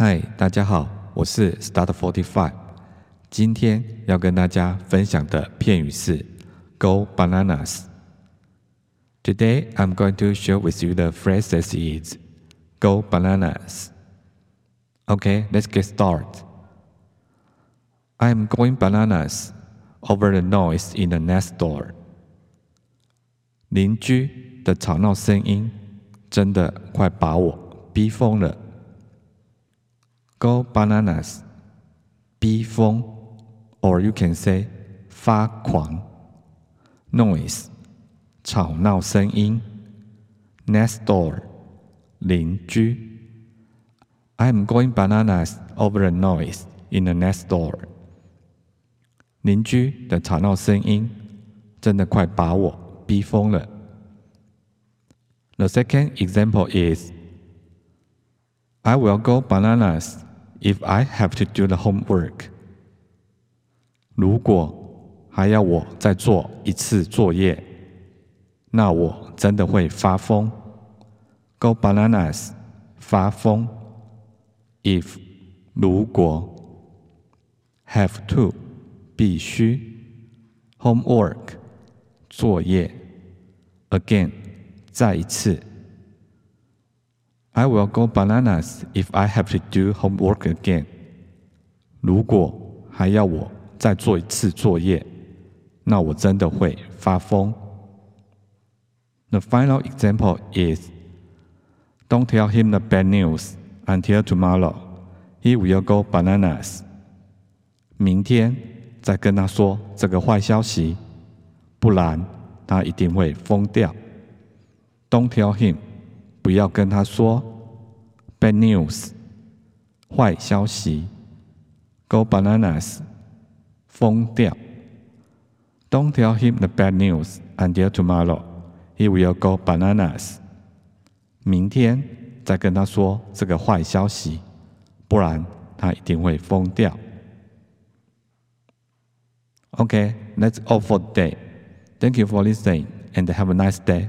嗨，大家好，我是 Start Forty Five。今天要跟大家分享的片语是 “Go bananas”。Today I'm going to share with you the phrases is "Go bananas." Okay, let's get started. I'm going bananas over the noise in the next door. 邻居的吵闹声音真的快把我逼疯了。Go bananas，逼疯，or you can say 发狂。Noise，吵闹声音。Next door，邻居。I'm going bananas over the noise in the next door。邻居的吵闹声音真的快把我逼疯了。The second example is I will go bananas if I have to do the homework. 如果还要我再做一次作业，那我真的会发疯。Go bananas，发疯。If 如果 have to 必须 homework 作业 again 再一次。I will go bananas if I have to do homework again。如果还要我再做一次作业，那我真的会发疯。The final example is Don't tell him the bad news until tomorrow. He will go bananas. 明天再跟他说这个坏消息，不然他一定会疯掉。Don't tell him， 不要跟他说 bad news，坏消息。Go bananas，疯掉。Don't tell him the bad news until tomorrow. He will go bananas. 明天再跟他说这个坏消息，不然他一定会疯掉。Okay, that's all for today. Thank you for listening and have a nice day.